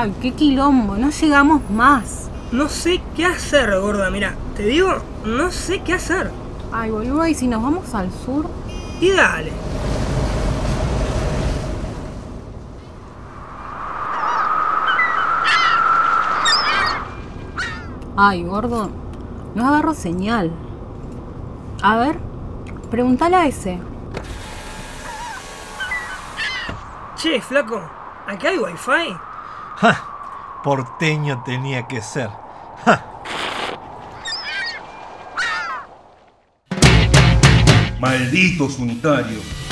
Ay, qué quilombo, no llegamos más. No sé qué hacer, gorda. Mira, te digo, no sé qué hacer. Ay, boludo, ¿y si nos vamos al sur? Y dale. Ay, gordo, no agarro señal. A ver, pregúntale a ese. Che, flaco, ¿aquí hay wifi? ¡Ja! Porteño tenía que ser. ¡Ja! Malditos unitarios.